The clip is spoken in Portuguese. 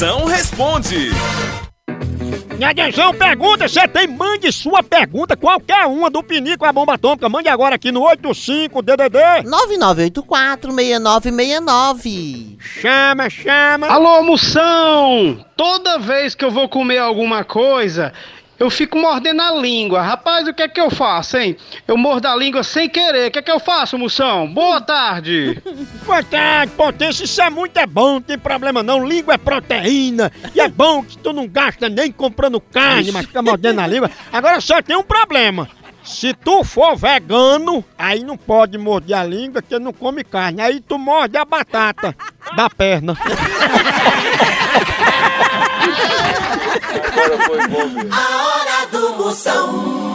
Moção responde. E atenção, pergunta, você tem, mande sua pergunta, qualquer uma do Pinico a bomba atômica, mande agora aqui no 85-DDD. 9984-6969. Chama, chama. Alô, moção! Toda vez que eu vou comer alguma coisa, eu fico mordendo a língua. Rapaz, o que é que eu faço, hein? Eu mordo a língua sem querer. O que é que eu faço, moção? Boa tarde! Boa tarde, potência, isso é muito é bom, não tem problema não, língua é proteína, e é bom que tu não gasta nem comprando carne, mas fica mordendo a língua. Agora só tem um problema. Se tu for vegano, aí não pode morder a língua, porque não come carne. Aí tu morde a batata da perna. A hora do Moção.